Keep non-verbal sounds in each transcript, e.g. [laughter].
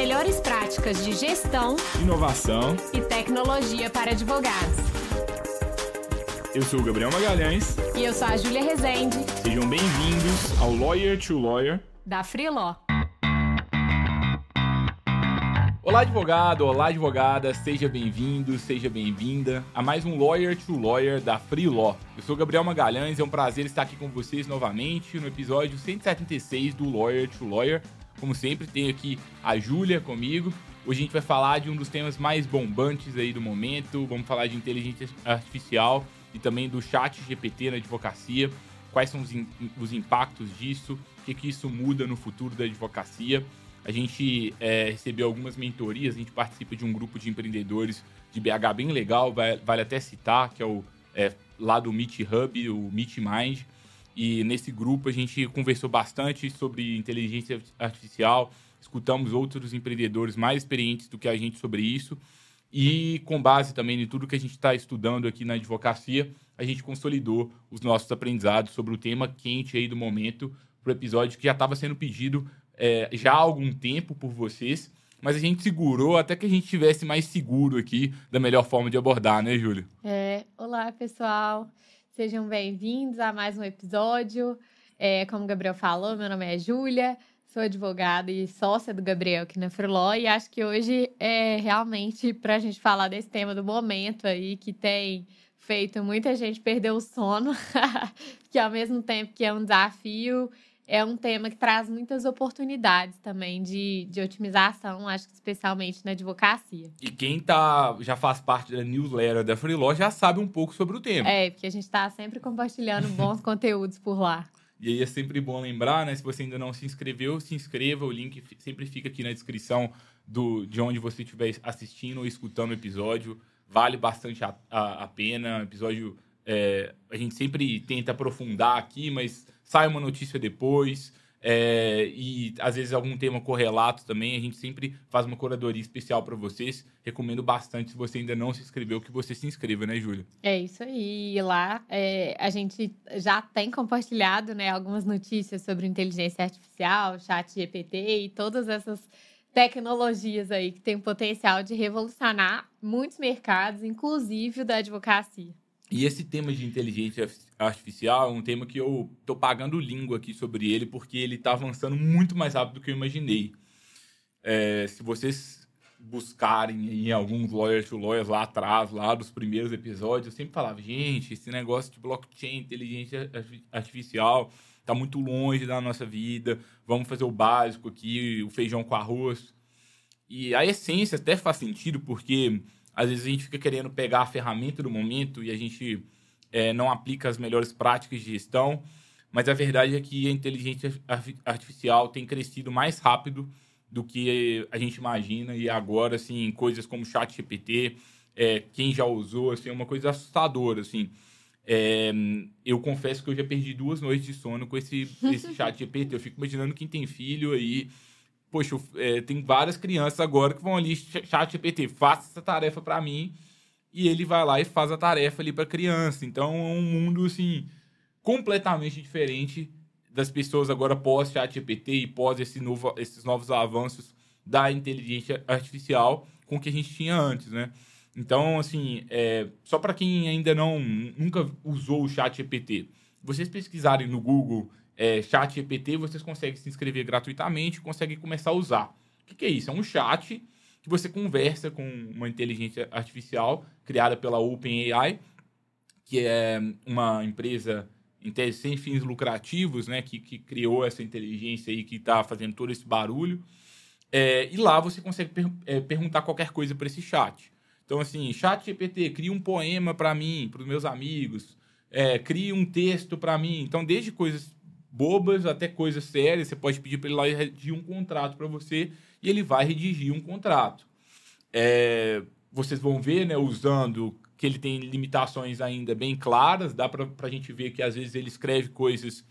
melhores práticas de gestão, inovação e tecnologia para advogados. Eu sou o Gabriel Magalhães. E eu sou a Júlia Rezende. Sejam bem-vindos ao Lawyer to Lawyer da Freeló. Olá, advogado! Olá, advogada! Seja bem-vindo, seja bem-vinda a mais um Lawyer to Lawyer da Free Law. Eu sou Gabriel Magalhães, é um prazer estar aqui com vocês novamente no episódio 176 do Lawyer to Lawyer. Como sempre, tenho aqui a Júlia comigo. Hoje a gente vai falar de um dos temas mais bombantes aí do momento. Vamos falar de inteligência artificial e também do chat GPT na advocacia. Quais são os, os impactos disso? O que, que isso muda no futuro da advocacia? A gente é, recebeu algumas mentorias, a gente participa de um grupo de empreendedores de BH bem legal, vale até citar, que é o é, lá do Meet Hub, o Meet Mind. E nesse grupo a gente conversou bastante sobre inteligência artificial, escutamos outros empreendedores mais experientes do que a gente sobre isso. E com base também em tudo que a gente está estudando aqui na advocacia, a gente consolidou os nossos aprendizados sobre o tema quente aí do momento, para o episódio que já estava sendo pedido é, já há algum tempo por vocês, mas a gente segurou até que a gente tivesse mais seguro aqui da melhor forma de abordar, né, Júlia? É, olá, pessoal. Sejam bem-vindos a mais um episódio. É, como o Gabriel falou, meu nome é Júlia, sou advogada e sócia do Gabriel aqui na Freeló e acho que hoje é realmente para a gente falar desse tema do momento aí que tem feito muita gente perder o sono, [laughs] que ao mesmo tempo que é um desafio, é um tema que traz muitas oportunidades também de, de otimização, acho que especialmente na advocacia. E quem tá, já faz parte da newsletter da Freeló já sabe um pouco sobre o tema. É, porque a gente está sempre compartilhando [laughs] bons conteúdos por lá. E aí é sempre bom lembrar, né? Se você ainda não se inscreveu, se inscreva. O link sempre fica aqui na descrição do, de onde você estiver assistindo ou escutando o episódio. Vale bastante a, a, a pena. Episódio. É, a gente sempre tenta aprofundar aqui, mas sai uma notícia depois. É, e às vezes algum tema correlato também, a gente sempre faz uma curadoria especial para vocês. Recomendo bastante, se você ainda não se inscreveu, que você se inscreva, né, Júlia? É isso aí. E lá é, a gente já tem compartilhado né, algumas notícias sobre inteligência artificial, chat GPT e todas essas tecnologias aí que têm o potencial de revolucionar muitos mercados, inclusive o da advocacia. E esse tema de inteligência artificial é um tema que eu tô pagando língua aqui sobre ele, porque ele está avançando muito mais rápido do que eu imaginei. É, se vocês buscarem em alguns lawyers to lawyers lá atrás, lá dos primeiros episódios, eu sempre falava, gente, esse negócio de blockchain, inteligência artificial, está muito longe da nossa vida, vamos fazer o básico aqui, o feijão com arroz. E a essência até faz sentido, porque às vezes a gente fica querendo pegar a ferramenta do momento e a gente é, não aplica as melhores práticas de gestão, mas a verdade é que a inteligência artificial tem crescido mais rápido do que a gente imagina e agora, assim, coisas como chat GPT, é, quem já usou, assim, é uma coisa assustadora, assim. É, eu confesso que eu já perdi duas noites de sono com esse, [laughs] esse chat GPT. Eu fico imaginando quem tem filho aí poxa, é, tem várias crianças agora que vão ali, chat GPT, faça essa tarefa para mim, e ele vai lá e faz a tarefa ali para criança. Então é um mundo, assim, completamente diferente das pessoas agora pós chat GPT e pós esse novo, esses novos avanços da inteligência artificial com o que a gente tinha antes, né? Então, assim, é, só para quem ainda não nunca usou o chat GPT, vocês pesquisarem no Google é, chat GPT, vocês conseguem se inscrever gratuitamente, conseguem começar a usar. O que, que é isso? É um chat que você conversa com uma inteligência artificial criada pela OpenAI, que é uma empresa sem fins lucrativos, né, que, que criou essa inteligência aí que está fazendo todo esse barulho. É, e lá você consegue per é, perguntar qualquer coisa para esse chat. Então, assim, chat GPT, cria um poema para mim, para os meus amigos, é, cria um texto para mim. Então, desde coisas bobas até coisas sérias. Você pode pedir para ele lá redigir um contrato para você e ele vai redigir um contrato. É, vocês vão ver, né, usando que ele tem limitações ainda bem claras, dá para a gente ver que às vezes ele escreve coisas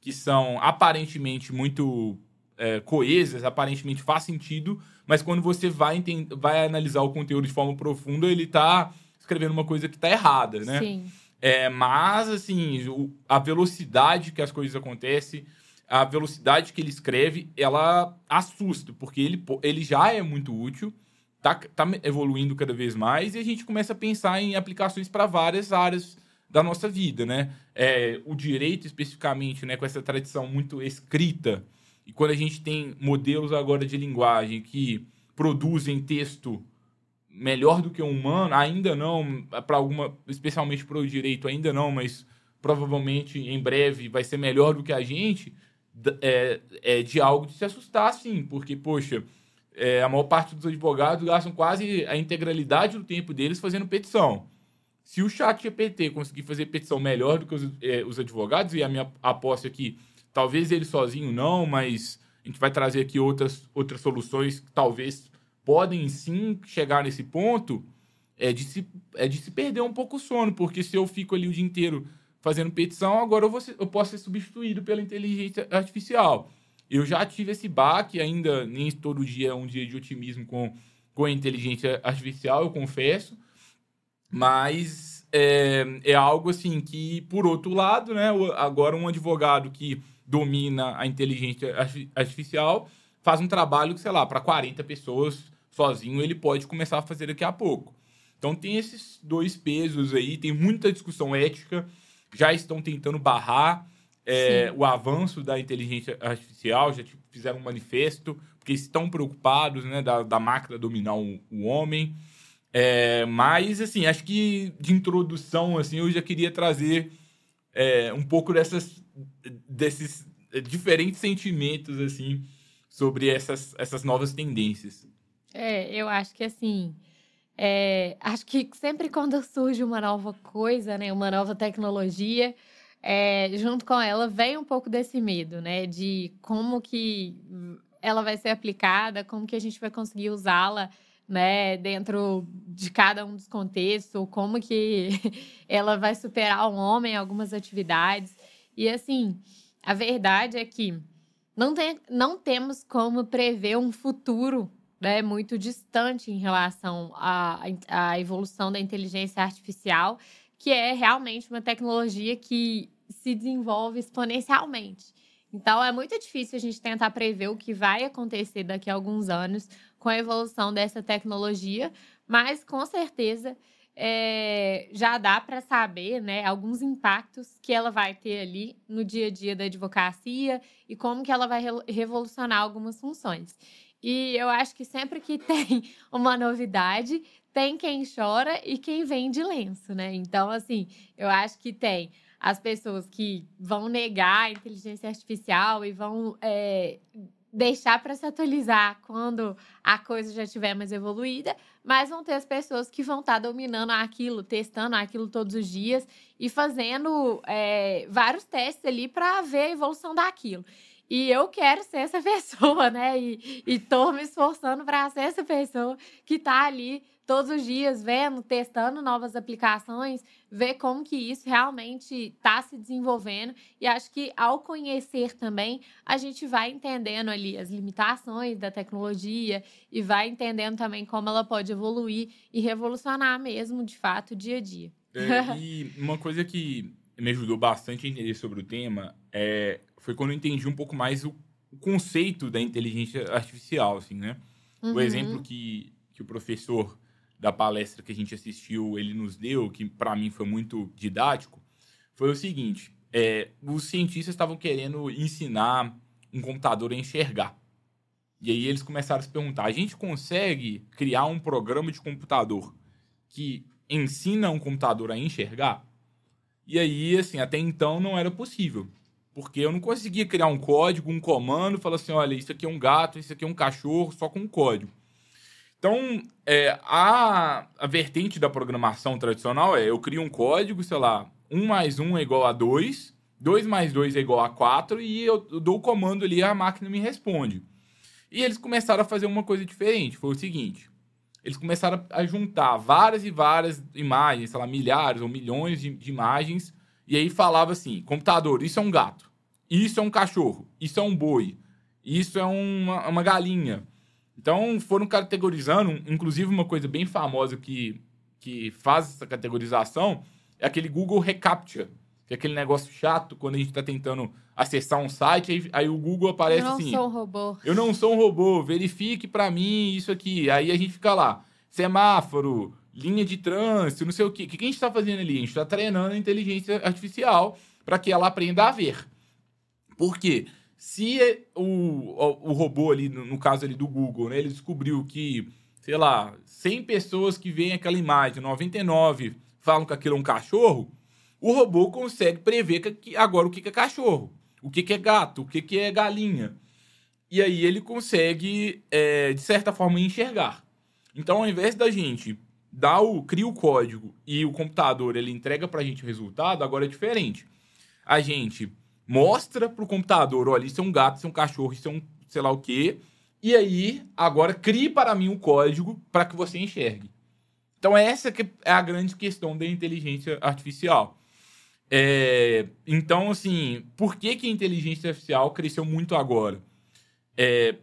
que são aparentemente muito é, coesas, aparentemente faz sentido, mas quando você vai, vai analisar o conteúdo de forma profunda, ele está escrevendo uma coisa que está errada, né? Sim. É, mas, assim, a velocidade que as coisas acontecem a velocidade que ele escreve, ela assusta, porque ele, ele já é muito útil, tá, tá evoluindo cada vez mais, e a gente começa a pensar em aplicações para várias áreas da nossa vida, né? É, o direito, especificamente, né, com essa tradição muito escrita, e quando a gente tem modelos agora de linguagem que produzem texto melhor do que um humano, ainda não, para alguma, especialmente para o direito, ainda não, mas provavelmente em breve vai ser melhor do que a gente, é, é de algo de se assustar, sim, porque, poxa, é, a maior parte dos advogados gastam quase a integralidade do tempo deles fazendo petição. Se o chat GPT conseguir fazer petição melhor do que os, é, os advogados, e a minha aposta aqui, talvez ele sozinho não, mas a gente vai trazer aqui outras, outras soluções que talvez podem sim chegar nesse ponto, é de, se, é de se perder um pouco o sono, porque se eu fico ali o dia inteiro fazendo petição, agora eu, vou ser, eu posso ser substituído pela inteligência artificial. Eu já tive esse baque, ainda nem todo dia é um dia de otimismo com, com a inteligência artificial, eu confesso, mas é, é algo assim que, por outro lado, né, agora um advogado que domina a inteligência artificial faz um trabalho, sei lá, para 40 pessoas sozinho, ele pode começar a fazer daqui a pouco. Então tem esses dois pesos aí, tem muita discussão ética já estão tentando barrar é, o avanço da inteligência artificial, já tipo, fizeram um manifesto, porque estão preocupados né, da, da máquina dominar o, o homem. É, mas, assim, acho que de introdução, assim, eu já queria trazer é, um pouco dessas, desses diferentes sentimentos, assim, sobre essas, essas novas tendências. É, eu acho que, assim, é, acho que sempre quando surge uma nova coisa, né, uma nova tecnologia, é, junto com ela vem um pouco desse medo, né, de como que ela vai ser aplicada, como que a gente vai conseguir usá-la, né, dentro de cada um dos contextos, como que [laughs] ela vai superar o homem em algumas atividades. E assim, a verdade é que não, tem, não temos como prever um futuro né, muito distante em relação à, à evolução da inteligência artificial, que é realmente uma tecnologia que se desenvolve exponencialmente. Então, é muito difícil a gente tentar prever o que vai acontecer daqui a alguns anos com a evolução dessa tecnologia, mas com certeza é, já dá para saber né, alguns impactos que ela vai ter ali no dia a dia da advocacia e como que ela vai revolucionar algumas funções. E eu acho que sempre que [laughs] tem uma novidade, tem quem chora e quem vende lenço, né? Então, assim, eu acho que tem as pessoas que vão negar a inteligência artificial e vão é, deixar para se atualizar quando a coisa já estiver mais evoluída, mas vão ter as pessoas que vão estar tá dominando aquilo, testando aquilo todos os dias e fazendo é, vários testes ali para ver a evolução daquilo. E eu quero ser essa [laughs] pessoa, né? E, e tô me esforçando para ser essa pessoa que tá ali todos os dias vendo, testando novas aplicações, ver como que isso realmente está se desenvolvendo. E acho que ao conhecer também, a gente vai entendendo ali as limitações da tecnologia e vai entendendo também como ela pode evoluir e revolucionar mesmo, de fato, dia a dia. É, [laughs] e uma coisa que me ajudou bastante a entender sobre o tema é foi quando eu entendi um pouco mais o, o conceito da inteligência artificial, assim, né? Uhum. O exemplo que, que o professor da palestra que a gente assistiu, ele nos deu, que para mim foi muito didático, foi o seguinte, é, os cientistas estavam querendo ensinar um computador a enxergar. E aí eles começaram a se perguntar, a gente consegue criar um programa de computador que ensina um computador a enxergar? E aí, assim, até então não era possível. Porque eu não conseguia criar um código, um comando, falar assim, olha, isso aqui é um gato, isso aqui é um cachorro, só com um código. Então, é, a, a vertente da programação tradicional é eu crio um código, sei lá, 1 mais 1 é igual a 2, 2 mais 2 é igual a 4 e eu dou o comando ali e a máquina me responde. E eles começaram a fazer uma coisa diferente, foi o seguinte, eles começaram a juntar várias e várias imagens, sei lá, milhares ou milhões de, de imagens, e aí falava assim, computador, isso é um gato. Isso é um cachorro, isso é um boi, isso é uma, uma galinha. Então foram categorizando, inclusive uma coisa bem famosa que, que faz essa categorização é aquele Google Recaptcha, Que é aquele negócio chato quando a gente tá tentando acessar um site, aí, aí o Google aparece Eu não assim. sou um robô. Eu não sou um robô, verifique pra mim isso aqui. Aí a gente fica lá, semáforo, linha de trânsito, não sei o quê. O que a gente tá fazendo ali? A gente tá treinando a inteligência artificial para que ela aprenda a ver. Por quê? Se o, o, o robô ali, no, no caso ali do Google, né, ele descobriu que, sei lá, 100 pessoas que veem aquela imagem, 99 falam que aquilo é um cachorro, o robô consegue prever que, agora o que, é cachorro, o que, é gato, o que, é galinha. E aí ele consegue, é, de certa forma, enxergar. Então, ao invés da gente dar o, cria o código e o computador ele entrega pra gente o resultado, agora é diferente. A gente mostra pro computador, olha, isso é um gato, isso é um cachorro, isso é um sei lá o quê. E aí, agora crie para mim um código para que você enxergue. Então, essa que é a grande questão da inteligência artificial. É, então, assim, por que, que a inteligência artificial cresceu muito agora? É,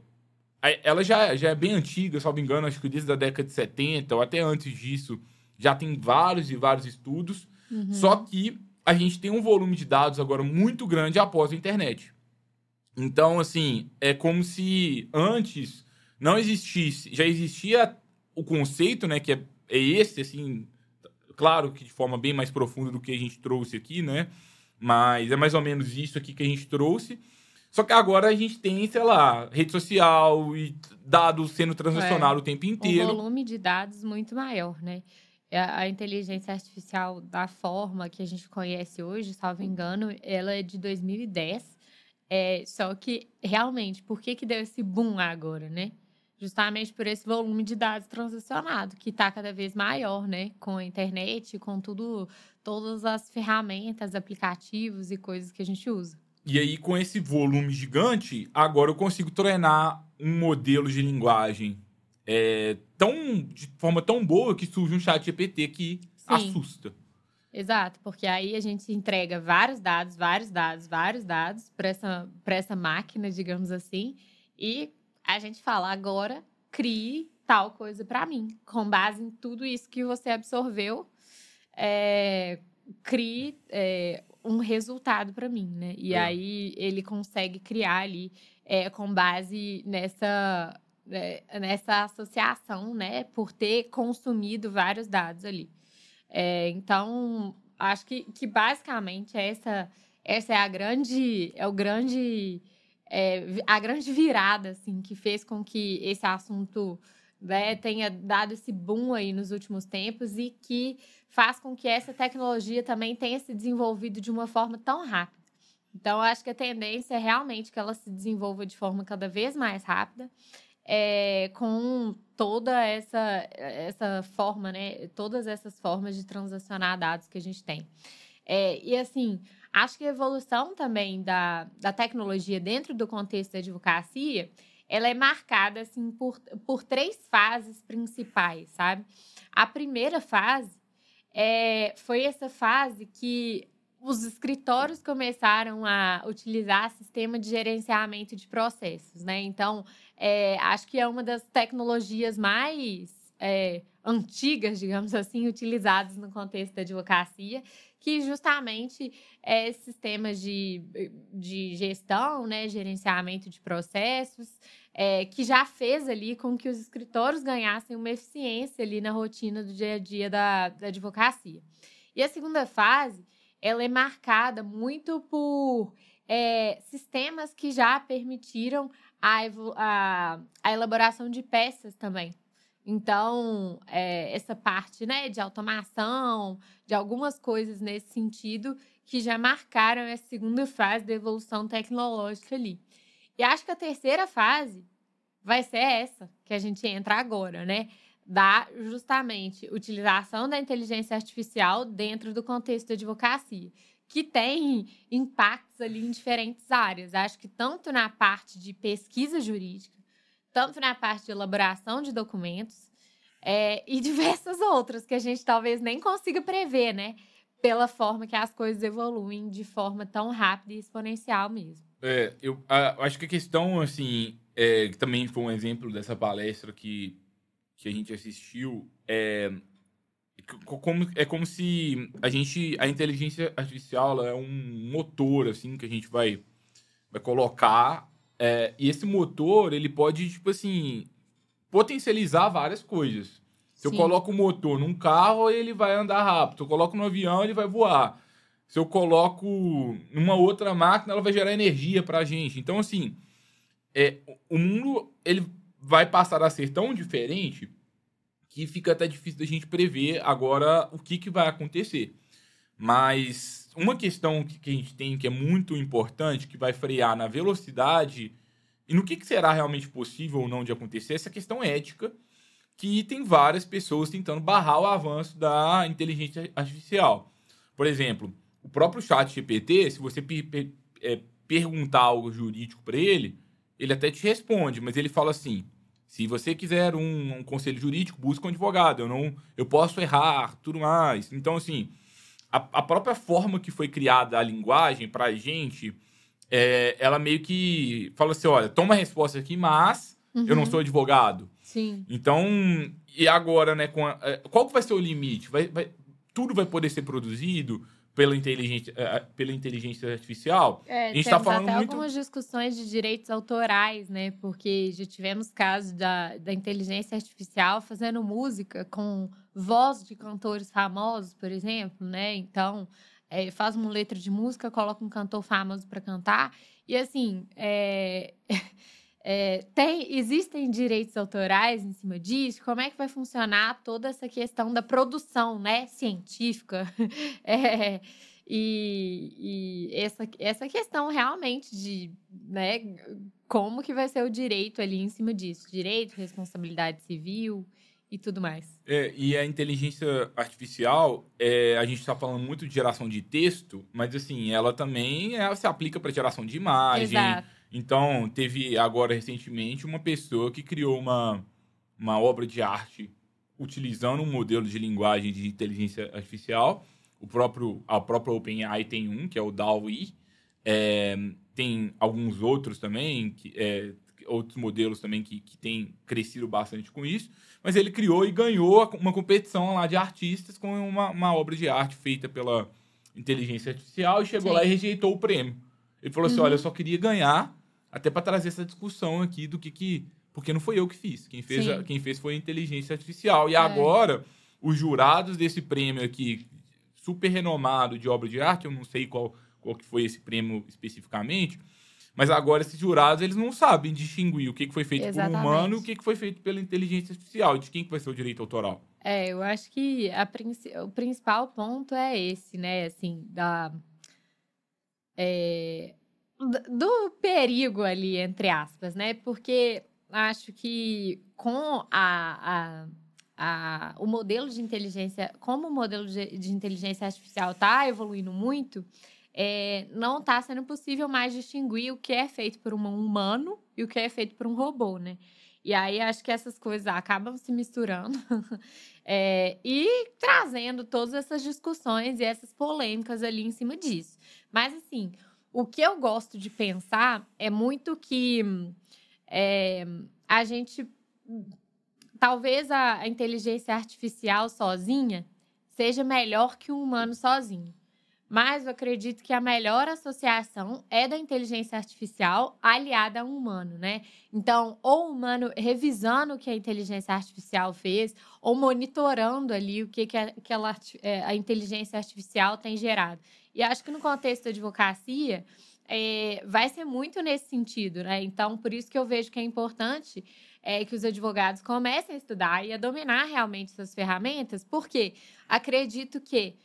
ela já, já é bem antiga, salvo engano, acho que desde a década de 70 ou até antes disso, já tem vários e vários estudos. Uhum. Só que a gente tem um volume de dados agora muito grande após a internet. Então, assim, é como se antes não existisse, já existia o conceito, né, que é, é esse, assim, claro que de forma bem mais profunda do que a gente trouxe aqui, né, mas é mais ou menos isso aqui que a gente trouxe. Só que agora a gente tem, sei lá, rede social e dados sendo transacionados É. o tempo Um inteiro. volume de dados muito maior, né? É, a inteligência artificial, da forma que a gente conhece hoje, salvo engano, ela é de 2010. É, só que, realmente, por que, que deu esse boom agora, né? Justamente por esse volume de dados transacionado, que está cada vez maior, né? Com a internet, com tudo, todas as ferramentas, aplicativos e coisas que a gente usa. E aí, com esse volume gigante, agora eu consigo treinar um modelo de linguagem é, tão, de forma tão boa que surge um chat GPT que Sim. assusta. Exato, porque aí a gente entrega vários dados, vários dados, vários dados para essa, pra essa máquina, digamos assim, e a gente fala agora, crie tal coisa para mim, com base em tudo isso que você absorveu, é, crie é, um resultado para mim, né? E É. aí ele consegue criar ali é, com base nessa é, nessa associação, né? Por ter consumido vários dados ali. É, então, acho que, que basicamente essa, essa é a grande, é o grande, é, a grande virada, assim, que fez com que esse assunto né, tenha dado esse boom aí nos últimos tempos e que faz com que essa tecnologia também tenha se desenvolvido de uma forma tão rápida. Então, acho que a tendência é realmente que ela se desenvolva de forma cada vez mais rápida é, com toda essa, essa forma, né? Todas essas formas de transacionar dados que a gente tem. É, e assim, acho que a evolução também da, da tecnologia dentro do contexto da advocacia, ela é marcada assim por, por três fases principais, sabe? A primeira fase é, foi essa fase que os escritórios começaram a utilizar sistema de gerenciamento de processos, né? Então, é, acho que é uma das tecnologias mais é, antigas, digamos assim, utilizadas no contexto da advocacia, que justamente é sistemas de, de gestão, né, gerenciamento de processos, é, que já fez ali com que os escritórios ganhassem uma eficiência ali na rotina do dia a dia da, da advocacia. E a segunda fase, ela é marcada muito por é, sistemas que já permitiram a, a, a elaboração de peças também. Então, é, essa parte né, de automação, de algumas coisas nesse sentido, que já marcaram essa segunda fase da evolução tecnológica ali. E acho que a terceira fase vai ser essa que a gente entra agora, né? Da justamente utilização da inteligência artificial dentro do contexto da advocacia, que tem impactos ali em diferentes áreas. Acho que tanto na parte de pesquisa jurídica, tanto na parte de elaboração de documentos, é, e [laughs] diversas outras que a gente talvez nem consiga prever, né? Pela forma que as coisas evoluem de forma tão rápida e exponencial mesmo. É, eu a- acho que a questão, assim, é, que também foi um exemplo dessa palestra que, que a gente assistiu, é como, é como se a gente. A inteligência artificial é um motor, assim, que a gente vai, vai colocar. É, e esse motor, ele pode, tipo assim, potencializar várias coisas. Se Sim. eu coloco o motor num carro, ele vai andar rápido. Se eu coloco no avião, ele vai voar. Se eu coloco numa outra máquina, ela vai gerar energia para a gente. Então, assim, é, o mundo ele vai passar a ser tão diferente que fica até difícil da gente prever agora o que, que vai acontecer. Mas uma questão que, a gente tem que é muito importante, que vai frear na velocidade e no que, que será realmente possível ou não de acontecer, é essa questão ética, que tem várias pessoas tentando barrar o avanço da inteligência artificial. Por exemplo, o próprio chat GPT, se você é, perguntar algo jurídico para ele, ele até te responde, mas ele fala assim: se você quiser um, um, conselho jurídico, busque um advogado. Eu não, eu posso errar, tudo mais. Então, assim, a, a própria forma que foi criada a linguagem para a gente, é, ela meio que fala assim, olha, toma a resposta aqui, mas uhum. eu não uhum. sou advogado. Sim. Então, e agora, né? Com a, é, qual que vai ser o limite? Vai, vai, tudo vai poder ser produzido? Pela inteligência, eh, eh, pela inteligência artificial. É, a gente está falando até muito... algumas discussões de direitos autorais, né? Porque já tivemos casos da, da inteligência artificial fazendo música com voz de cantores famosos, por exemplo, né? Então, é, faz uma letra de música, coloca um cantor famoso para cantar. E assim, é... [laughs] É, tem, existem direitos autorais em cima disso? Como é que vai funcionar toda essa questão da produção né, científica? [laughs] é, e, e essa, essa questão realmente de né, como que vai ser o direito ali em cima disso? Direito, responsabilidade civil e tudo mais. É, e a inteligência artificial, é, a gente está falando muito de geração de texto, mas assim, ela também se aplica para geração de imagem. Exato então, teve agora recentemente uma pessoa que criou uma, uma obra de arte utilizando um modelo de linguagem de inteligência artificial. O próprio, a própria OpenAI tem um, que é o DALL-E. É, tem alguns outros também, que, é, outros modelos também que, que têm crescido bastante com isso. Mas ele criou e ganhou uma competição lá de artistas com uma, uma obra de arte feita pela inteligência artificial e chegou Sim. lá e rejeitou o prêmio. Ele falou assim: uhum. olha, eu só queria ganhar até para trazer essa discussão aqui do que que. Porque não foi eu que fiz. Quem fez, a, quem fez foi a inteligência artificial. E é. agora, os jurados desse prêmio aqui, super renomado de obra de arte, eu não sei qual, qual que foi esse prêmio especificamente, mas agora esses jurados, eles não sabem distinguir o que, que foi feito Exatamente. por um humano e o que, que foi feito pela inteligência artificial. De quem que vai ser o direito autoral. É, eu acho que a, o principal ponto é esse, né? Assim, da... É, do perigo ali, entre aspas, né? Porque acho que com a, a, a, o modelo de inteligência, como o modelo de, de inteligência artificial está evoluindo muito, é, não está sendo possível mais distinguir o que é feito por um humano e o que é feito por um robô, né? E aí acho que essas coisas acabam se misturando [laughs] é, e trazendo todas essas discussões e essas polêmicas ali em cima disso. Mas assim, o que eu gosto de pensar é muito que é, a gente. Talvez a, a inteligência artificial sozinha seja melhor que um humano sozinho. Mas eu acredito que a melhor associação é da inteligência artificial aliada a um humano, né? Então, ou o humano revisando o que a inteligência artificial fez, ou monitorando ali o que, que aquela, é, a inteligência artificial tem gerado. E acho que no contexto da advocacia, é, vai ser muito nesse sentido, né? Então, por isso que eu vejo que é importante é, que os advogados comecem a estudar e a dominar realmente essas ferramentas, porque acredito que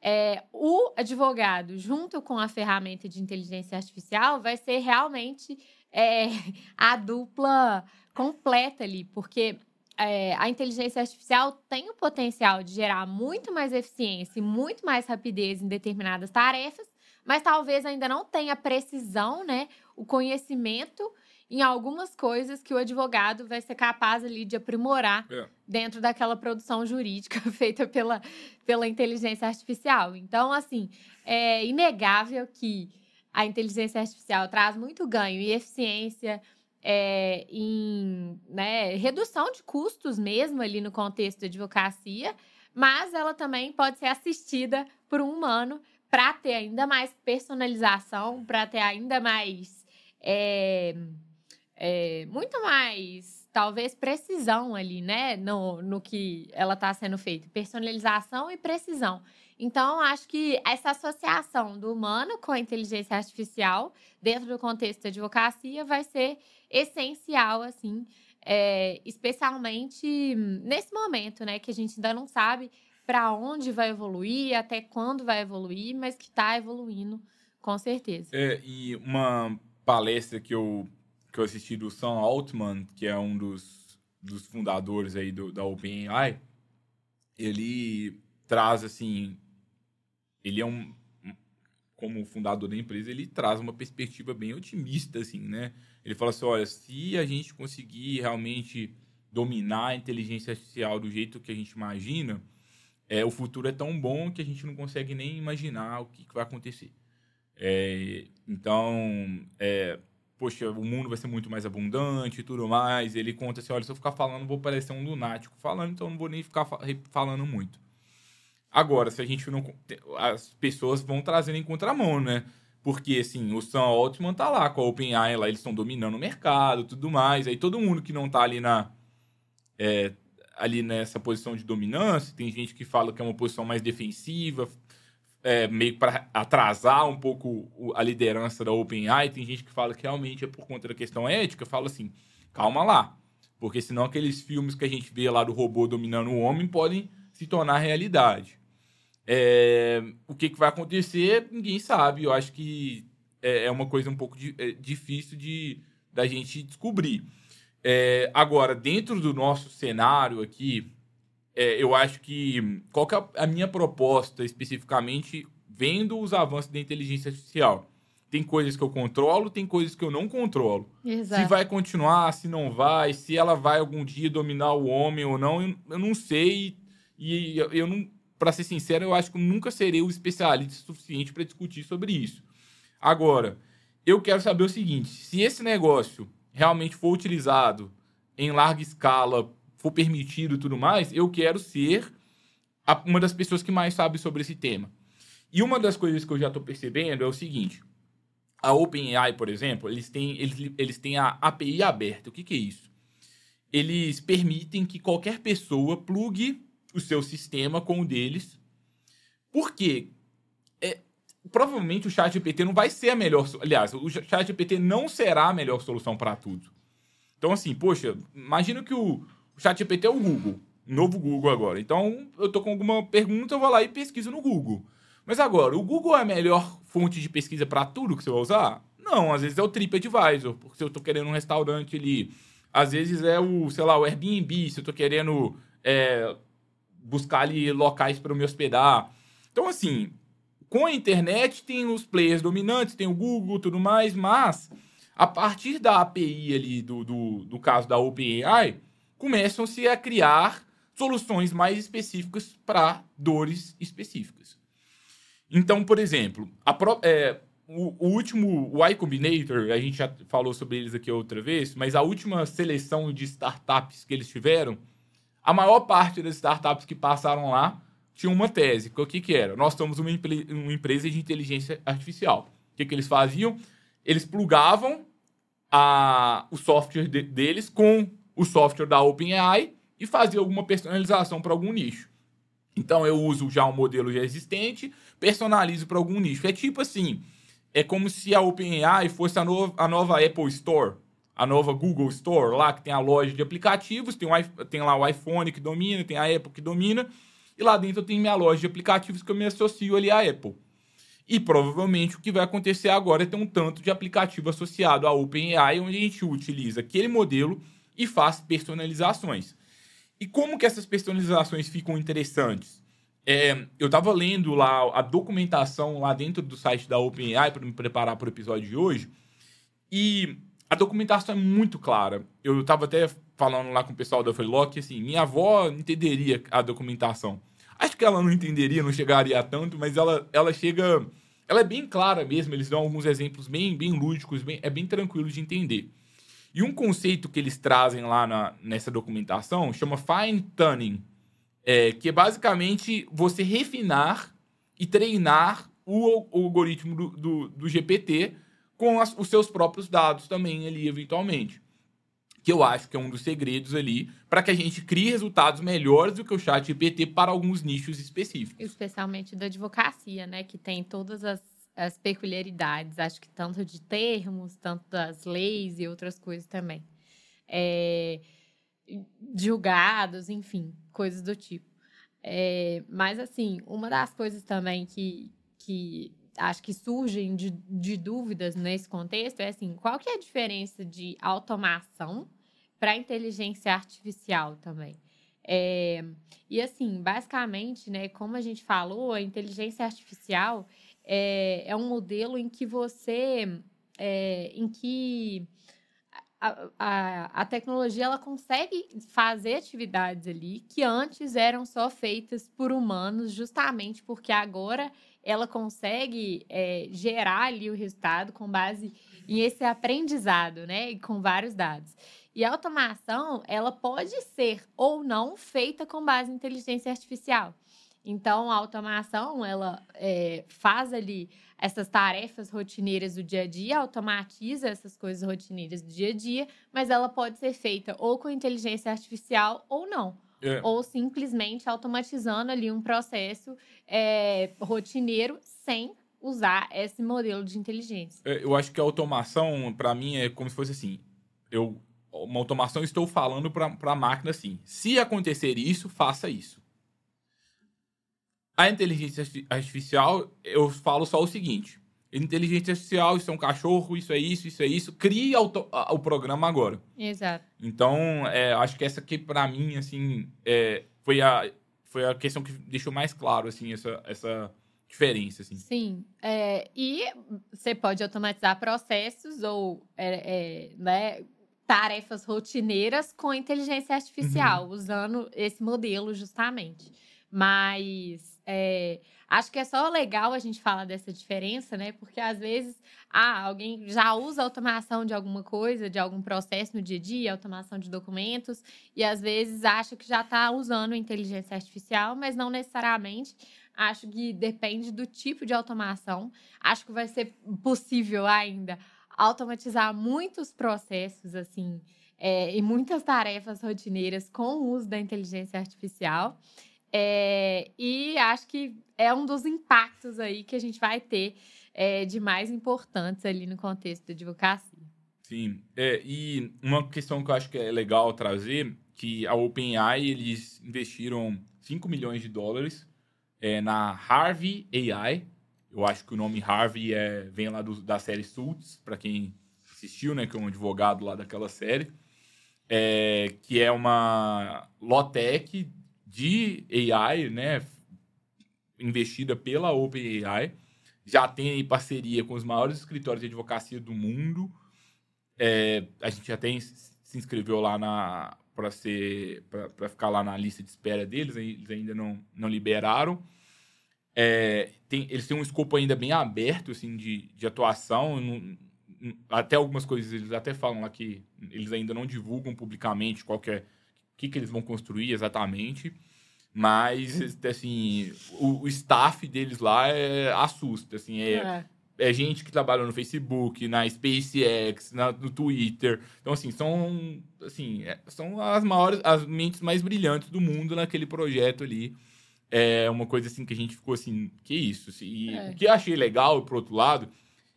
é, o advogado, junto com a ferramenta de inteligência artificial, vai ser realmente é, [laughs] a dupla completa ali, porque é, a inteligência artificial tem o potencial de gerar muito mais eficiência e muito mais rapidez em determinadas tarefas, mas talvez ainda não tenha precisão, né, o conhecimento em algumas coisas que o advogado vai ser capaz ali de aprimorar é. dentro daquela produção jurídica [laughs] feita pela, pela inteligência artificial. Então, assim, é inegável que a inteligência artificial traz muito ganho e eficiência, é, em né, redução de custos mesmo ali no contexto da advocacia, mas ela também pode ser assistida por um humano para ter ainda mais personalização, para ter ainda mais. É, é, muito mais, talvez, precisão ali, né? No, no que ela está sendo feita. Personalização e precisão. Então, acho que essa associação do humano com a inteligência artificial, dentro do contexto da advocacia, vai ser essencial, assim, é, especialmente nesse momento, né, que a gente ainda não sabe para onde vai evoluir, até quando vai evoluir, mas que está evoluindo, com certeza. É, e uma palestra que eu, que eu assisti do Sam Altman, que é um dos, dos fundadores aí do, da OpenAI, ele traz, assim, ele é um, como fundador da empresa, ele traz uma perspectiva bem otimista, assim, né? Ele fala assim, olha, se a gente conseguir realmente dominar a inteligência artificial do jeito que a gente imagina, é, o futuro é tão bom que a gente não consegue nem imaginar o que, que vai acontecer. É, então, é, poxa, o mundo vai ser muito mais abundante e tudo mais. Ele conta assim, olha, se eu ficar falando, vou parecer um lunático falando, então não vou nem ficar falando muito. Agora, se a gente não. As pessoas vão trazendo em contramão, né? Porque, assim, o Sam Altman tá lá com a OpenAI, lá eles estão dominando o mercado tudo mais. Aí todo mundo que não tá ali na. É, ali nessa posição de dominância, tem gente que fala que é uma posição mais defensiva, é, meio para atrasar um pouco a liderança da OpenAI. Tem gente que fala que realmente é por conta da questão ética. Fala assim, calma lá. Porque senão aqueles filmes que a gente vê lá do robô dominando o homem podem se tornar realidade. É, o que, que vai acontecer, ninguém sabe. Eu acho que é, é uma coisa um pouco de, é, difícil de da gente descobrir. É, agora, dentro do nosso cenário aqui, é, eu acho que qual que é a minha proposta especificamente vendo os avanços da inteligência artificial? Tem coisas que eu controlo, tem coisas que eu não controlo. Exato. Se vai continuar, se não vai, se ela vai algum dia dominar o homem ou não, eu, eu não sei. E eu, eu não para ser sincero, eu acho que nunca serei o especialista suficiente para discutir sobre isso. Agora, eu quero saber o seguinte: se esse negócio realmente for utilizado em larga escala, for permitido e tudo mais, eu quero ser a, uma das pessoas que mais sabe sobre esse tema. E uma das coisas que eu já estou percebendo é o seguinte: a OpenAI, por exemplo, eles têm, eles, eles têm a API aberta. O que, que é isso? Eles permitem que qualquer pessoa plugue o seu sistema com o deles. Por quê? É, provavelmente o chat GPT não vai ser a melhor... Aliás, o chat GPT não será a melhor solução para tudo. Então, assim, poxa, imagina que o, o chat GPT é o Google. Novo Google agora. Então, eu tô com alguma pergunta, eu vou lá e pesquiso no Google. Mas agora, o Google é a melhor fonte de pesquisa para tudo que você vai usar? Não, às vezes é o TripAdvisor, porque se eu tô querendo um restaurante ali. Às vezes é o, sei lá, o Airbnb, se eu tô querendo é, buscar ali locais para me hospedar. Então, assim, com a internet tem os players dominantes, tem o Google tudo mais, mas a partir da API ali, do, do, do caso da OpenAI, começam-se a criar soluções mais específicas para dores específicas. Então, por exemplo, pro, é, o, o, último, o Y Combinator, a gente já falou sobre eles aqui outra vez, mas a última seleção de startups que eles tiveram a maior parte das startups que passaram lá tinha uma tese. O que, que era? Nós somos uma, uma empresa de inteligência artificial. O que, que eles faziam? Eles plugavam a, o software de, deles com o software da OpenAI e faziam alguma personalização para algum nicho. Então eu uso já um modelo já existente, personalizo para algum nicho. É tipo assim, é como se a OpenAI fosse a, no, a nova Apple Store a nova Google Store lá, que tem a loja de aplicativos, tem, o, tem lá o iPhone que domina, tem a Apple que domina, e lá dentro eu tenho minha loja de aplicativos que eu me associo ali à Apple. E provavelmente o que vai acontecer agora é ter um tanto de aplicativo associado à OpenAI, onde a gente utiliza aquele modelo e faz personalizações. E como que essas personalizações ficam interessantes? É, eu estava lendo lá a documentação lá dentro do site da OpenAI para me preparar para o episódio de hoje, e a documentação é muito clara. Eu estava até falando lá com o pessoal da Freelock, assim, minha avó entenderia a documentação. Acho que ela não entenderia, não chegaria a tanto, mas ela, ela chega... Ela é bem clara mesmo, eles dão alguns exemplos bem, bem lúdicos, bem, é bem tranquilo de entender. E um conceito que eles trazem lá na, nessa documentação chama fine tuning. é, que é basicamente você refinar e treinar o, o algoritmo do, do, do, GPT com as, os seus próprios dados também ali, eventualmente. Que eu acho que é um dos segredos ali para que a gente crie resultados melhores do que o chat GPT para alguns nichos específicos. Especialmente da advocacia, né? Que tem todas as, as peculiaridades, acho que tanto de termos, tanto das leis e outras coisas também. É, julgados, enfim, coisas do tipo. É, mas, assim, uma das coisas também que, que acho que surgem de, de dúvidas nesse contexto é assim, qual que é a diferença de automação para inteligência artificial também? É, e assim, basicamente, né, como a gente falou, a inteligência artificial é, é um modelo em que você, é, em que a, a, a, tecnologia ela consegue fazer atividades ali que antes eram só feitas por humanos, justamente porque agora ela consegue é, gerar ali o resultado com base em esse aprendizado, né? E com vários dados. E a automação, ela pode ser ou não feita com base em inteligência artificial. Então, a automação, ela é, faz ali essas tarefas rotineiras do dia a dia, automatiza essas coisas rotineiras do dia a dia, mas ela pode ser feita ou com inteligência artificial ou não. É. Ou simplesmente automatizando ali um processo é, rotineiro sem usar esse modelo de inteligência. É, eu acho que a automação, para mim, é como se fosse assim: eu, uma automação, estou falando para a máquina assim: se acontecer isso, faça isso. A inteligência artificial, eu falo só o seguinte: inteligência artificial, isso é um cachorro, isso é isso, isso é isso. Crie o programa agora. Exato. Então, é, acho que essa aqui, para mim, assim, é, foi, a, foi a questão que deixou mais claro, assim, essa, essa diferença, assim. Sim. É, e você pode automatizar processos ou, é, é né, tarefas rotineiras com inteligência artificial, uhum. usando esse modelo justamente. Mas é, acho que é só legal a gente falar dessa diferença, né? Porque às vezes, ah, alguém já usa automação de alguma coisa, de algum processo no dia a dia, automação de documentos, e às vezes acha que já está usando inteligência artificial, mas não necessariamente. Acho que depende do tipo de automação. Acho que vai ser possível ainda automatizar muitos processos, assim, é, e muitas tarefas rotineiras com o uso da inteligência artificial. É, e acho que é um dos impactos aí que a gente vai ter é, de mais importantes ali no contexto da advocacia. Sim, é, e uma questão que eu acho que é legal trazer, que a OpenAI, eles investiram 5 milhões de dólares é, na Harvey AI. Eu acho que o nome Harvey é, vem lá do, da série Suits, para quem assistiu, né, que é um advogado lá daquela série. É, que é uma Lotec de AI, né, investida pela OpenAI, já tem parceria com os maiores escritórios de advocacia do mundo. É, a gente já tem se inscreveu lá na para ser para ficar lá na lista de espera deles, eles ainda não, não liberaram. É, tem, eles têm um escopo ainda bem aberto assim de, de atuação. Não, até algumas coisas eles até falam lá que eles ainda não divulgam publicamente qual que é que, que eles vão construir exatamente. Mas, assim, o, o staff deles lá é, assusta, assim, é, é. é gente que trabalha no Facebook, na SpaceX, na, no Twitter. Então, assim, são, assim, é, são as maiores, as mentes mais brilhantes do mundo naquele projeto ali. É uma coisa, assim, que a gente ficou assim, que isso? Assim, e é. o que eu achei legal, por outro lado,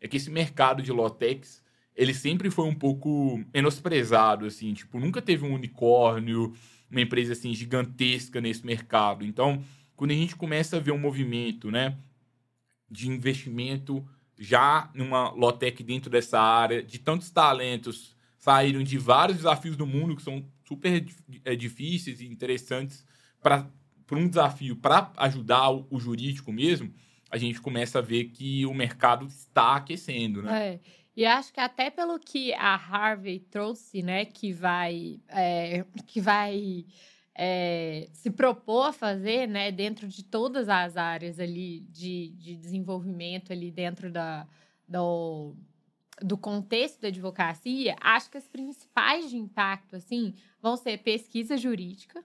é que esse mercado de Lotex, ele sempre foi um pouco menosprezado, assim, tipo, nunca teve um unicórnio, uma empresa assim gigantesca nesse mercado. Então, quando a gente começa a ver um movimento, né, de investimento já numa Lotec dentro dessa área, de tantos talentos saíram de vários desafios do mundo que são super é, difíceis e interessantes para um desafio para ajudar o, o, jurídico mesmo, a gente começa a ver que o mercado está aquecendo, né? É. E acho que até pelo que a Harvey trouxe, né, que vai, é, que vai é, se propor a fazer, né, dentro de todas as áreas ali de, de desenvolvimento ali dentro da, do, do contexto da advocacia, acho que as principais de impacto, assim, vão ser pesquisa jurídica,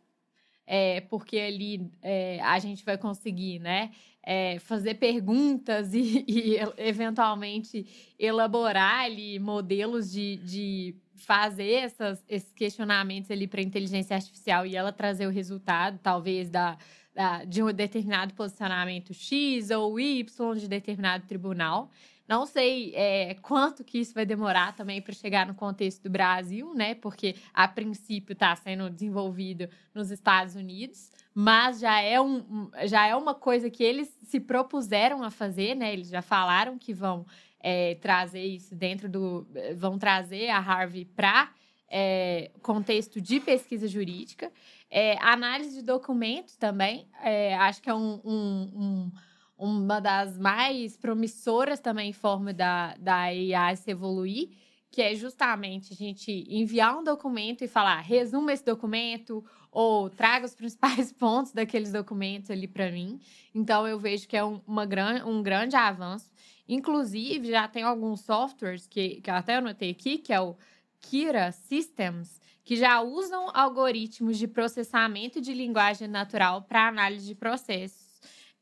é, porque ali é, a gente vai conseguir, né? É, fazer perguntas e, [laughs] e, eventualmente elaborar ali modelos de, de fazer essas, esses questionamentos ali para a inteligência artificial e ela trazer o resultado, talvez, da, da, de um determinado posicionamento X ou Y de determinado tribunal. Não sei é, quanto que isso vai demorar também para chegar no contexto do Brasil, né? Porque a princípio está sendo desenvolvido nos Estados Unidos, mas já é, um, já é uma coisa que eles se propuseram a fazer, né? Eles já falaram que vão é, trazer isso dentro do. vão trazer a Harvey para é, contexto de pesquisa jurídica. É, análise de documentos também, é, acho que é um, um, um uma das mais promissoras também em forma da, da AI se evoluir, que é justamente a gente enviar um documento e falar, resuma esse documento ou traga os principais [laughs] pontos daqueles documentos ali para mim. Então, eu vejo que é um, uma gran, um grande avanço. Inclusive, já tem alguns softwares que, que eu até anotei aqui, que é o Kira Systems, que já usam algoritmos de processamento de linguagem natural para análise de processos.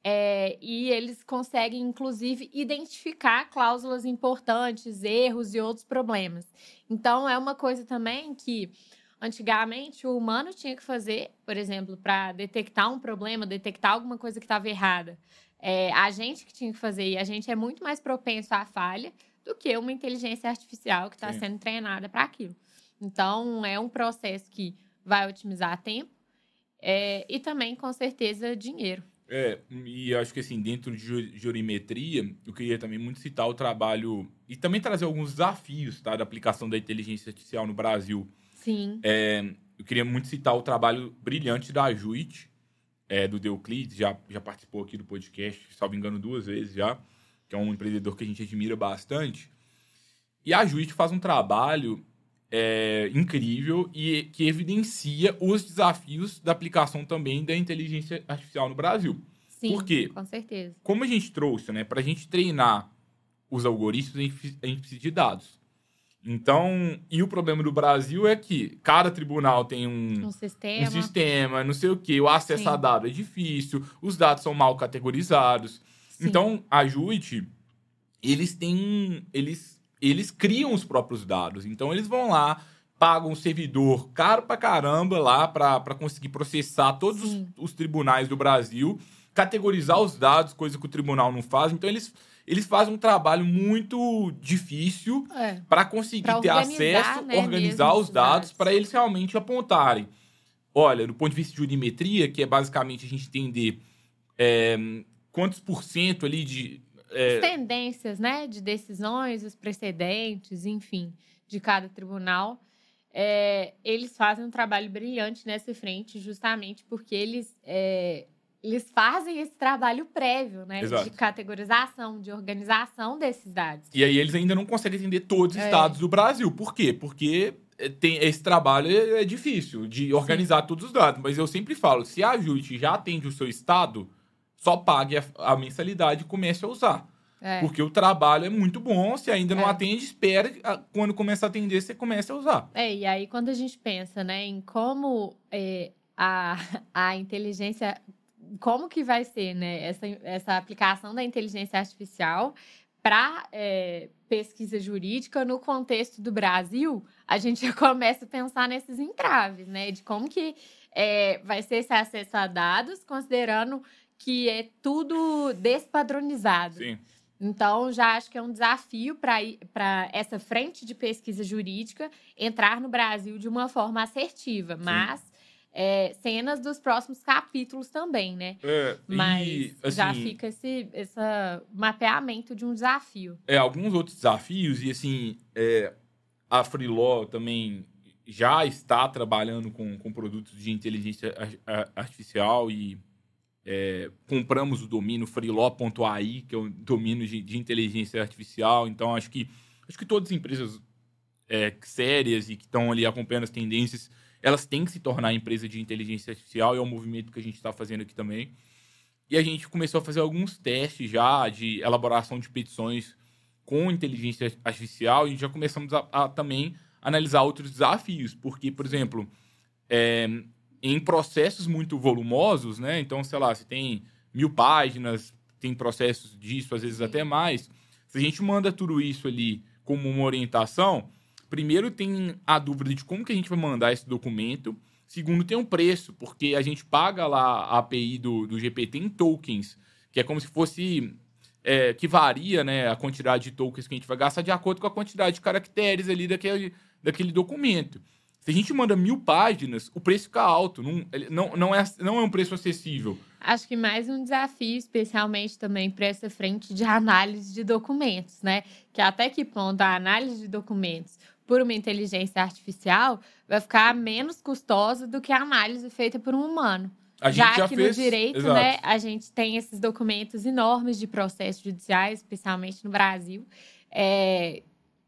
É, e eles conseguem, inclusive, identificar cláusulas importantes, erros e outros problemas. Então, é uma coisa também que antigamente o humano tinha que fazer, por exemplo, para detectar um problema, detectar alguma coisa que estava errada. É, a gente que tinha que fazer, e a gente é muito mais propenso à falha do que uma inteligência artificial que está sendo treinada para aquilo. Então, é um processo que vai otimizar tempo é, e também, com certeza, dinheiro. É, e acho que assim, dentro de jurimetria, eu queria também muito citar o trabalho e também trazer alguns desafios tá, da aplicação da inteligência artificial no Brasil. Sim. É, eu queria muito citar o trabalho brilhante da Juit, é, do Deuclides, já, já participou aqui do podcast, salvo engano, duas vezes já, que é um empreendedor que a gente admira bastante. E a Juit faz um trabalho é, incrível e que evidencia os desafios da aplicação também da inteligência artificial no Brasil. Sim, Por quê? com certeza. Como a gente trouxe, né, para a gente treinar os algoritmos, a gente, a gente precisa de dados. Então, e o problema do Brasil é que cada tribunal tem um, um sistema, um sistema não sei o quê, o acesso Sim. a dados é difícil, os dados são mal categorizados. Sim. Então, a JUIT, eles têm. Eles eles criam os próprios dados. Então eles vão lá, pagam um servidor caro pra caramba lá para conseguir processar todos os, os, tribunais do Brasil, categorizar os dados, coisa que o tribunal não faz. Então eles, eles fazem um trabalho muito difícil é. para conseguir pra ter acesso, né, organizar os dados para eles realmente apontarem. Olha, do ponto de vista de jurimetria, que é basicamente a gente entender é, quantos por cento ali de é... tendências, né, de decisões, os precedentes, enfim, de cada tribunal. É, eles fazem um trabalho brilhante nessa frente, justamente porque eles, é, eles fazem esse trabalho prévio, né? Exato. De categorização, de organização desses dados. E aí eles ainda não conseguem entender todos os é. estados do Brasil. Por quê? Porque é, tem, esse trabalho é, é difícil de organizar Sim. todos os dados. Mas eu sempre falo, se a Ajuste já atende o seu estado, só pague a, a mensalidade e comece a usar. É. Porque o trabalho é muito bom, se ainda não é. atende, espere quando começar a atender, você começa a usar. É, e aí quando a gente pensa, né, em como é, a, [laughs] a inteligência, como que vai ser, né, essa, essa aplicação da inteligência artificial para é, pesquisa jurídica no contexto do Brasil, a gente já [laughs] começa a pensar nesses entraves, né, de como que é, vai ser esse acesso a dados, considerando que é tudo despadronizado. Sim. Então, já acho que é um desafio para essa frente de pesquisa jurídica entrar no Brasil de uma forma assertiva, mas é, cenas dos próximos capítulos também, né? É, mas e, assim, já fica esse, esse mapeamento de um desafio. É, alguns outros desafios, e assim, é, a Freeló também já está trabalhando com, com produtos de inteligência artificial e é, compramos o domínio freeló.ai, que é um domínio de, de, inteligência artificial. Então, acho que, acho que todas as empresas é, sérias e que estão ali acompanhando as tendências, elas têm que se tornar empresa de inteligência artificial, e é um movimento que a gente está fazendo aqui também. E a gente começou a fazer alguns testes já de elaboração de petições com inteligência artificial e já começamos a, a também analisar outros desafios, porque, por exemplo, é, em processos muito volumosos, né? Então, sei lá, você tem mil páginas, tem processos disso, às vezes até mais. Se a gente manda tudo isso ali como uma orientação, primeiro tem a dúvida de como que a gente vai mandar esse documento. Segundo, tem um preço, porque a gente paga lá a API do, do GPT em tokens, que é como se fosse. É, que varia né, a quantidade de tokens que a gente vai gastar de acordo com a quantidade de caracteres ali daquele, daquele documento. Se a gente manda mil páginas, o preço fica alto. Não, não, não, é, não é um preço acessível. Acho que mais um desafio, especialmente também para essa frente de análise de documentos, né? Que até que ponto a análise de documentos por uma inteligência artificial vai ficar menos custosa do que a análise feita por um humano. A já, já que fez... no direito, Exato. né, a gente tem esses documentos enormes de processos judiciais, especialmente no Brasil. É...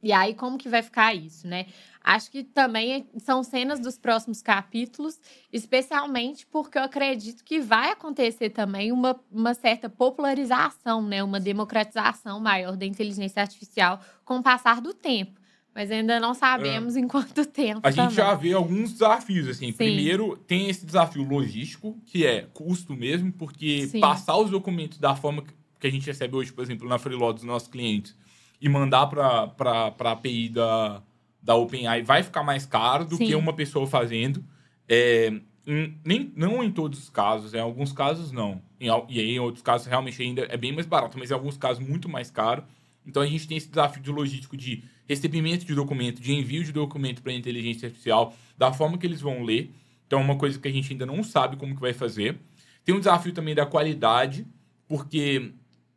E aí, como que vai ficar isso, né? Acho que também são cenas dos próximos capítulos, especialmente porque eu acredito que vai acontecer também uma, uma certa popularização, né? uma democratização maior da inteligência artificial com o passar do tempo. Mas ainda não sabemos é. em quanto tempo. A gente já vê alguns desafios, assim. Sim. Primeiro, tem esse desafio logístico, que é custo mesmo, porque Sim. passar os documentos da forma que a gente recebe hoje, por exemplo, na Freeló dos nossos clientes, e mandar para a API da, da OpenAI vai ficar mais caro do Sim. que uma pessoa fazendo. É, em, nem, não em todos os casos, em alguns casos não. Em, e aí, em outros casos, realmente ainda é bem mais barato, mas em alguns casos muito mais caro. Então a gente tem esse desafio de logístico de recebimento de documento, de envio de documento para a inteligência artificial, da forma que eles vão ler. Então é uma coisa que a gente ainda não sabe como que vai fazer. Tem um desafio também da qualidade, porque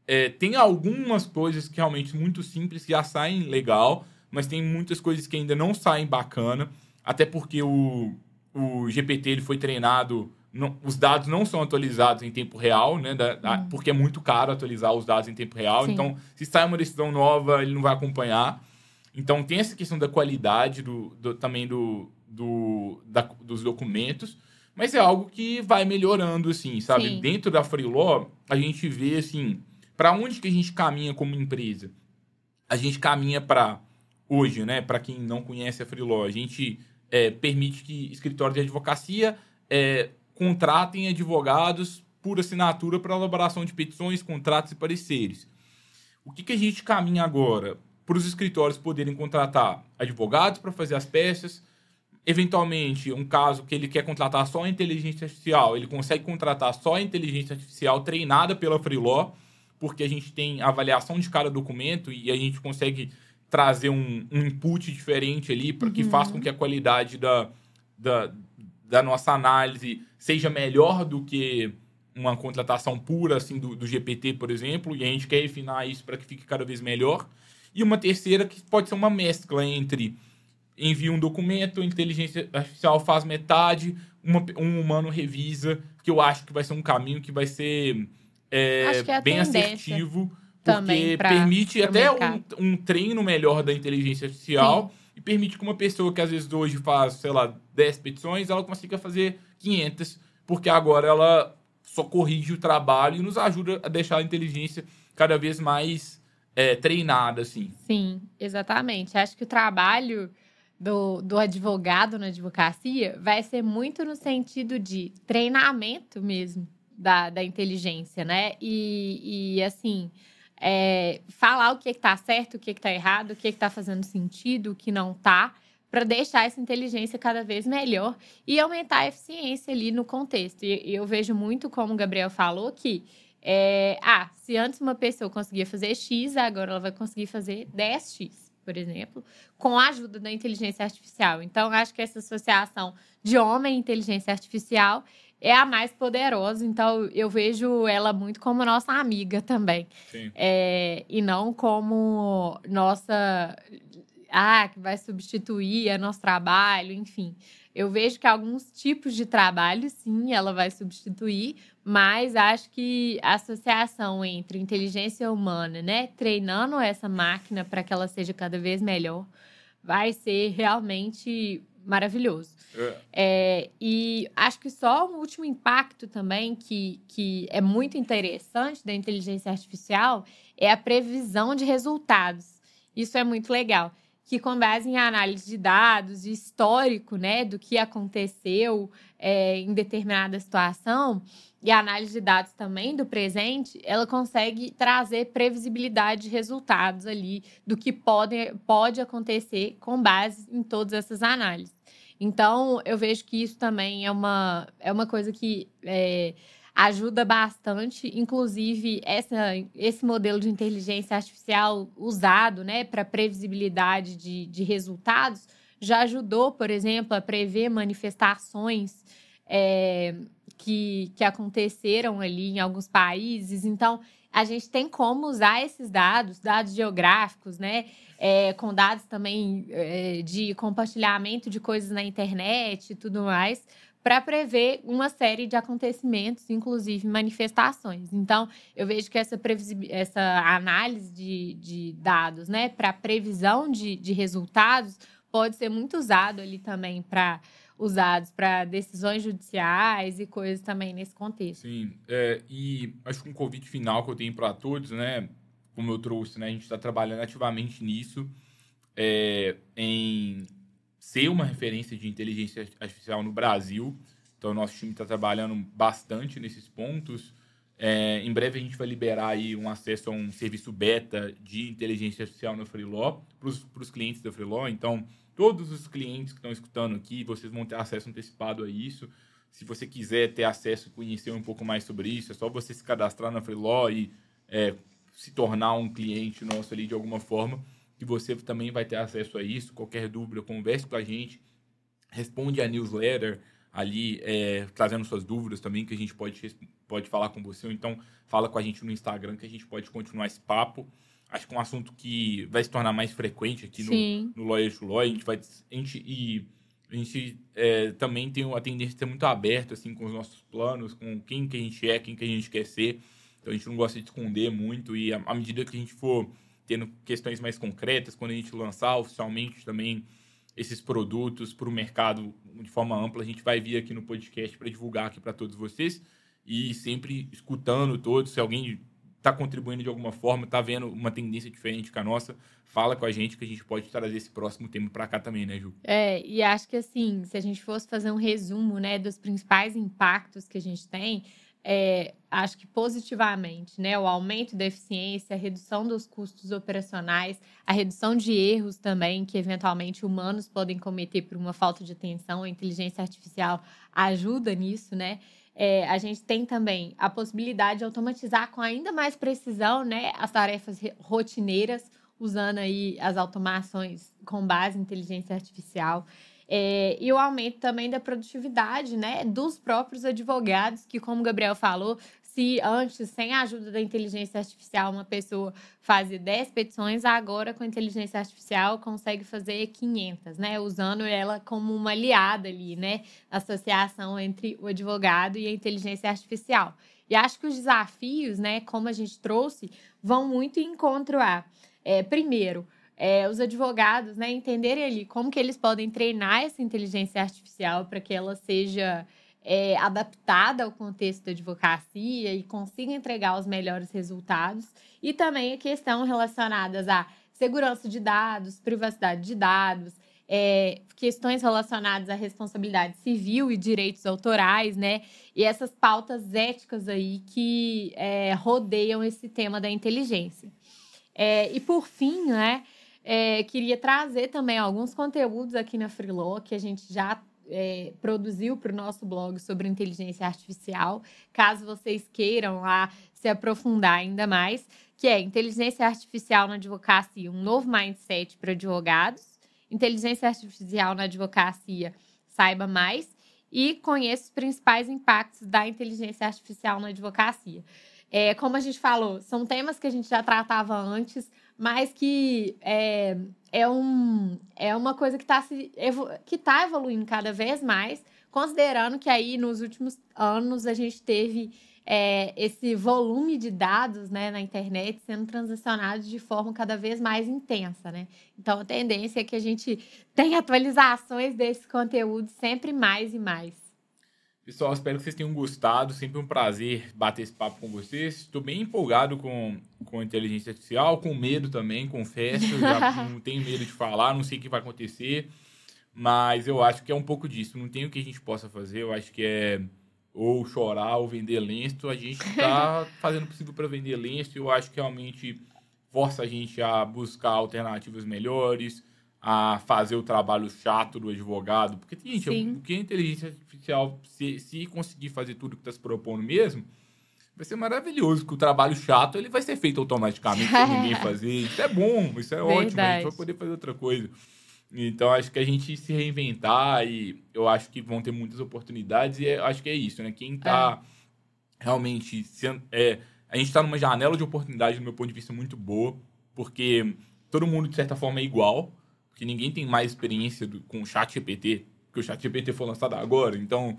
é, tem algumas coisas que realmente muito simples que já saem legal, mas tem muitas coisas que ainda não saem bacana, até porque o, o GPT ele foi treinado, não, os dados não são atualizados em tempo real, né? Da, da, hum. Porque é muito caro atualizar os dados em tempo real. Sim. Então, se sai uma decisão nova, ele não vai acompanhar. Então, tem essa questão da qualidade do, do também do, do, da, dos documentos, mas é algo que vai melhorando, assim, sabe? Sim. Dentro da Freeló, a gente vê, assim, para onde que a gente caminha como empresa? A gente caminha para hoje, né, para quem não conhece a Freeló, a gente é, permite que escritórios de advocacia é, contratem advogados por assinatura para elaboração de petições, contratos e pareceres. O que, que a gente caminha agora? Para os escritórios poderem contratar advogados para fazer as peças, eventualmente, um caso que ele quer contratar só a inteligência artificial, ele consegue contratar só a inteligência artificial treinada pela Freeló, porque a gente tem avaliação de cada documento e a gente consegue trazer um, um input diferente ali para que uhum. faça com que a qualidade da, da, da, nossa análise seja melhor do que uma contratação pura assim do, do GPT, por exemplo, e a gente quer refinar isso para que fique cada vez melhor. E uma terceira que pode ser uma mescla entre envia um documento, a inteligência artificial faz metade, uma, um humano revisa, que eu acho que vai ser um caminho que vai ser é, é bem assertivo porque permite até um, um, treino melhor da inteligência artificial Sim. e permite que uma pessoa que às vezes hoje faz, sei lá, 10 petições, ela consiga fazer 500, porque agora ela só corrige o trabalho e nos ajuda a deixar a inteligência cada vez mais é, treinada, assim. Sim, exatamente. Acho que o trabalho do, do advogado na advocacia vai ser muito no sentido de treinamento mesmo da, da inteligência, né? E, e assim, é, falar o que está certo, o que está errado, o que está fazendo sentido, o que não está, para deixar essa inteligência cada vez melhor e aumentar a eficiência ali no contexto. E eu vejo muito, como o Gabriel falou, que é, ah, se antes uma pessoa conseguia fazer X, agora ela vai conseguir fazer 10X, por exemplo, com a ajuda da inteligência artificial. Então, acho que essa associação de homem e inteligência artificial é a mais poderosa, então eu vejo ela muito como nossa amiga também. É, e não como nossa. Ah, que vai substituir o nosso trabalho, enfim. Eu vejo que alguns tipos de trabalho, sim, ela vai substituir, mas acho que a associação entre inteligência humana, né, treinando essa máquina para que ela seja cada vez melhor, vai ser realmente maravilhoso. É. É, e acho que só um último impacto também que, que é muito interessante da inteligência artificial é a previsão de resultados. Isso é muito legal. que com base em análise de dados, de histórico, né, do que aconteceu é, em determinada situação e análise de dados também do presente, ela consegue trazer previsibilidade de resultados ali do que pode, pode acontecer com base em todas essas análises. Então, eu vejo que isso também é uma, é uma coisa que é, ajuda bastante, inclusive essa, esse modelo de inteligência artificial usado né, para previsibilidade de, de resultados já ajudou, por exemplo, a prever manifestações é, que, que aconteceram ali em alguns países. Então, a gente tem como usar esses dados, dados geográficos, né? É, com dados também é, de compartilhamento de coisas na internet e tudo mais, para prever uma série de acontecimentos, inclusive manifestações. Então, eu vejo que essa, essa análise de, de dados né, para previsão de, de resultados pode ser muito usado ali também para usados para decisões judiciais e coisas também nesse contexto. Sim, é, e acho que um convite final que eu tenho para todos, né, como eu trouxe, né, a gente está trabalhando ativamente nisso, é, em ser uma referência de inteligência artificial no Brasil. Então, nosso time está trabalhando bastante nesses pontos. É, em breve, a gente vai liberar aí um acesso a um serviço beta de inteligência artificial no Freeló para os clientes da Freeló. Então, todos os clientes que estão escutando aqui, vocês vão ter acesso antecipado a isso. Se você quiser ter acesso e conhecer um pouco mais sobre isso, é só você se cadastrar na Freeló e é, se tornar um cliente nosso ali de alguma forma que você também vai ter acesso a isso. Qualquer dúvida, converse com a gente, responde a newsletter ali, é, trazendo suas dúvidas também, que a gente pode, pode falar com você. Ou então, fala com a gente no Instagram, que a gente pode continuar esse papo. Acho que é um assunto que vai se tornar mais frequente aqui no, no Lawyer to Lawyer. A gente vai... A gente, e a gente é, também tem a tendência de ser muito aberto assim, com os nossos planos, com quem que a gente é, quem que a gente quer ser. Então, a gente não gosta de esconder muito. E à medida que a gente for tendo questões mais concretas, quando a gente lançar oficialmente também esses produtos para o mercado de forma ampla, a gente vai vir aqui no podcast para divulgar aqui para todos vocês e sempre escutando todos. Se alguém está contribuindo de alguma forma, está vendo uma tendência diferente que a nossa, fala com a gente que a gente pode trazer esse próximo tema para cá também, né, Ju? É, e acho que assim, se a gente fosse fazer um resumo, né, dos principais impactos que a gente tem, é, acho que positivamente, né? O aumento da eficiência, a redução dos custos operacionais, a redução de erros também que eventualmente humanos podem cometer por uma falta de atenção. A inteligência artificial ajuda nisso, né? É, a gente tem também a possibilidade de automatizar com ainda mais precisão, né, as tarefas rotineiras, usando aí as automações com base em inteligência artificial. É, e o aumento também da produtividade né, dos próprios advogados, que, como o Gabriel falou, se antes, sem a ajuda da inteligência artificial, uma pessoa fazia 10 petições, agora com a inteligência artificial consegue fazer 500, né? Usando ela como uma aliada ali, né? Associação entre o advogado e a inteligência artificial. E acho que os desafios, né, como a gente trouxe, vão muito em encontro a, é, primeiro, é, os advogados né, entenderem ali como que eles podem treinar essa inteligência artificial para que ela seja é, adaptada ao contexto da advocacia e consiga entregar os melhores resultados. E também a questão relacionadas à segurança de dados, privacidade de dados, é, questões relacionadas à responsabilidade civil e direitos autorais, né? E essas pautas éticas aí que é, rodeiam esse tema da inteligência. É, e por fim, né? É, queria trazer também alguns conteúdos aqui na Freeló que a gente já é, produziu para o nosso blog sobre inteligência artificial, caso vocês queiram lá se aprofundar ainda mais, que é inteligência artificial na advocacia, um novo mindset para advogados, inteligência artificial na advocacia, saiba mais, e conheça os principais impactos da inteligência artificial na advocacia. É, como a gente falou, são temas que a gente já tratava antes, mas que é, é, um, é uma coisa que está que tá evoluindo cada vez mais, considerando que aí nos últimos anos a gente teve é, esse volume de dados né, na internet sendo transacionados de forma cada vez mais intensa. Né? Então a tendência é que a gente tenha atualizações desse conteúdo sempre mais e mais. Pessoal, espero que vocês tenham gostado. Sempre um prazer bater esse papo com vocês. Estou bem empolgado com, com a inteligência artificial, com medo também, confesso. Já [laughs] não tenho medo de falar, não sei o que vai acontecer. Mas eu acho que é um pouco disso. Não tem o que a gente possa fazer. Eu acho que é ou chorar ou vender lenço. A gente está [laughs] fazendo o possível para vender lenço. Eu acho que realmente força a gente a buscar alternativas melhores, a fazer o trabalho chato do advogado. Porque, gente, o que a inteligência artificial, se, se conseguir fazer tudo que está se propondo mesmo, vai ser maravilhoso, porque o trabalho chato ele vai ser feito automaticamente sem ninguém [laughs] fazer. Isso é bom, isso é Verdade. ótimo, a gente vai poder fazer outra coisa. Então, acho que a gente se reinventar e eu acho que vão ter muitas oportunidades e é, acho que é isso, né? Quem está é. realmente... Sendo, é, a gente está numa janela de oportunidade, do meu ponto de vista, muito boa, porque todo mundo, de certa forma, é igual, porque ninguém tem mais experiência do, com o chat GPT, porque o chat GPT foi lançado agora, então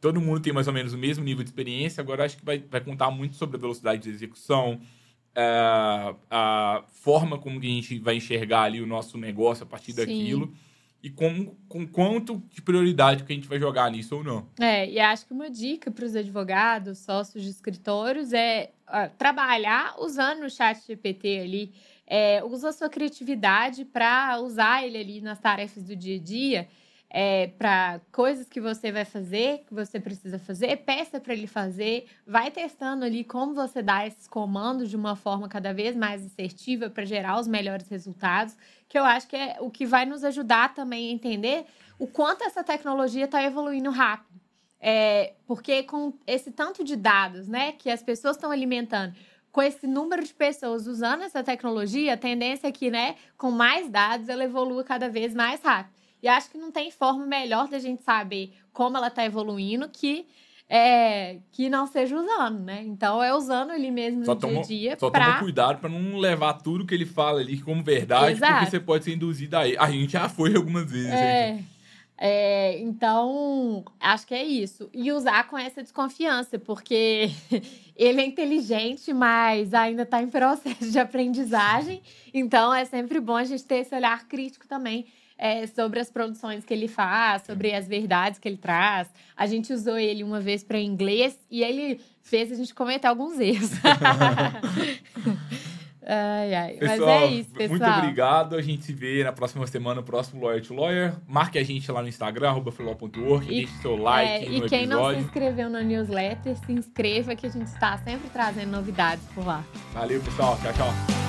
todo mundo tem mais ou menos o mesmo nível de experiência, agora acho que vai, vai contar muito sobre a velocidade de execução, a, a forma como a gente vai enxergar ali o nosso negócio a partir Sim. daquilo e com, com quanto de prioridade que a gente vai jogar nisso ou não. É, e acho que uma dica para os advogados, sócios de escritórios é uh, trabalhar usando o chat GPT ali. É, usa a sua criatividade para usar ele ali nas tarefas do dia a dia é, para coisas que você vai fazer, que você precisa fazer, peça para ele fazer, vai testando ali como você dá esses comandos de uma forma cada vez mais assertiva para gerar os melhores resultados, que eu acho que é o que vai nos ajudar também a entender o quanto essa tecnologia está evoluindo rápido. É, porque com esse tanto de dados né, que as pessoas estão alimentando, com esse número de pessoas usando essa tecnologia, a tendência é que, né, com mais dados, ela evolua cada vez mais rápido. E acho que não tem forma melhor da gente saber como ela está evoluindo que é, que não seja usando, né? Então é usando ele mesmo só no toma, dia a dia. Só pra... toma cuidado para não levar tudo que ele fala ali como verdade, Exato. porque você pode ser induzido aí. A gente já foi algumas vezes. É, é, então, acho que é isso. E usar com essa desconfiança, porque [laughs] ele é inteligente, mas ainda está em processo de aprendizagem. Então, é sempre bom a gente ter esse olhar crítico também é, sobre as produções que ele faz, sobre as verdades que ele traz. A gente usou ele uma vez para inglês e ele fez a gente cometer alguns erros. [laughs] [laughs] ai, ai. Pessoal, Mas é isso, pessoal. Muito obrigado. A gente se vê na próxima semana, no próximo Lawyer to Lawyer. Marque a gente lá no Instagram, arroba deixe seu like é, E quem episódio. não se inscreveu na newsletter, se inscreva que a gente está sempre trazendo novidades por lá. Valeu, pessoal. Tchau, tchau.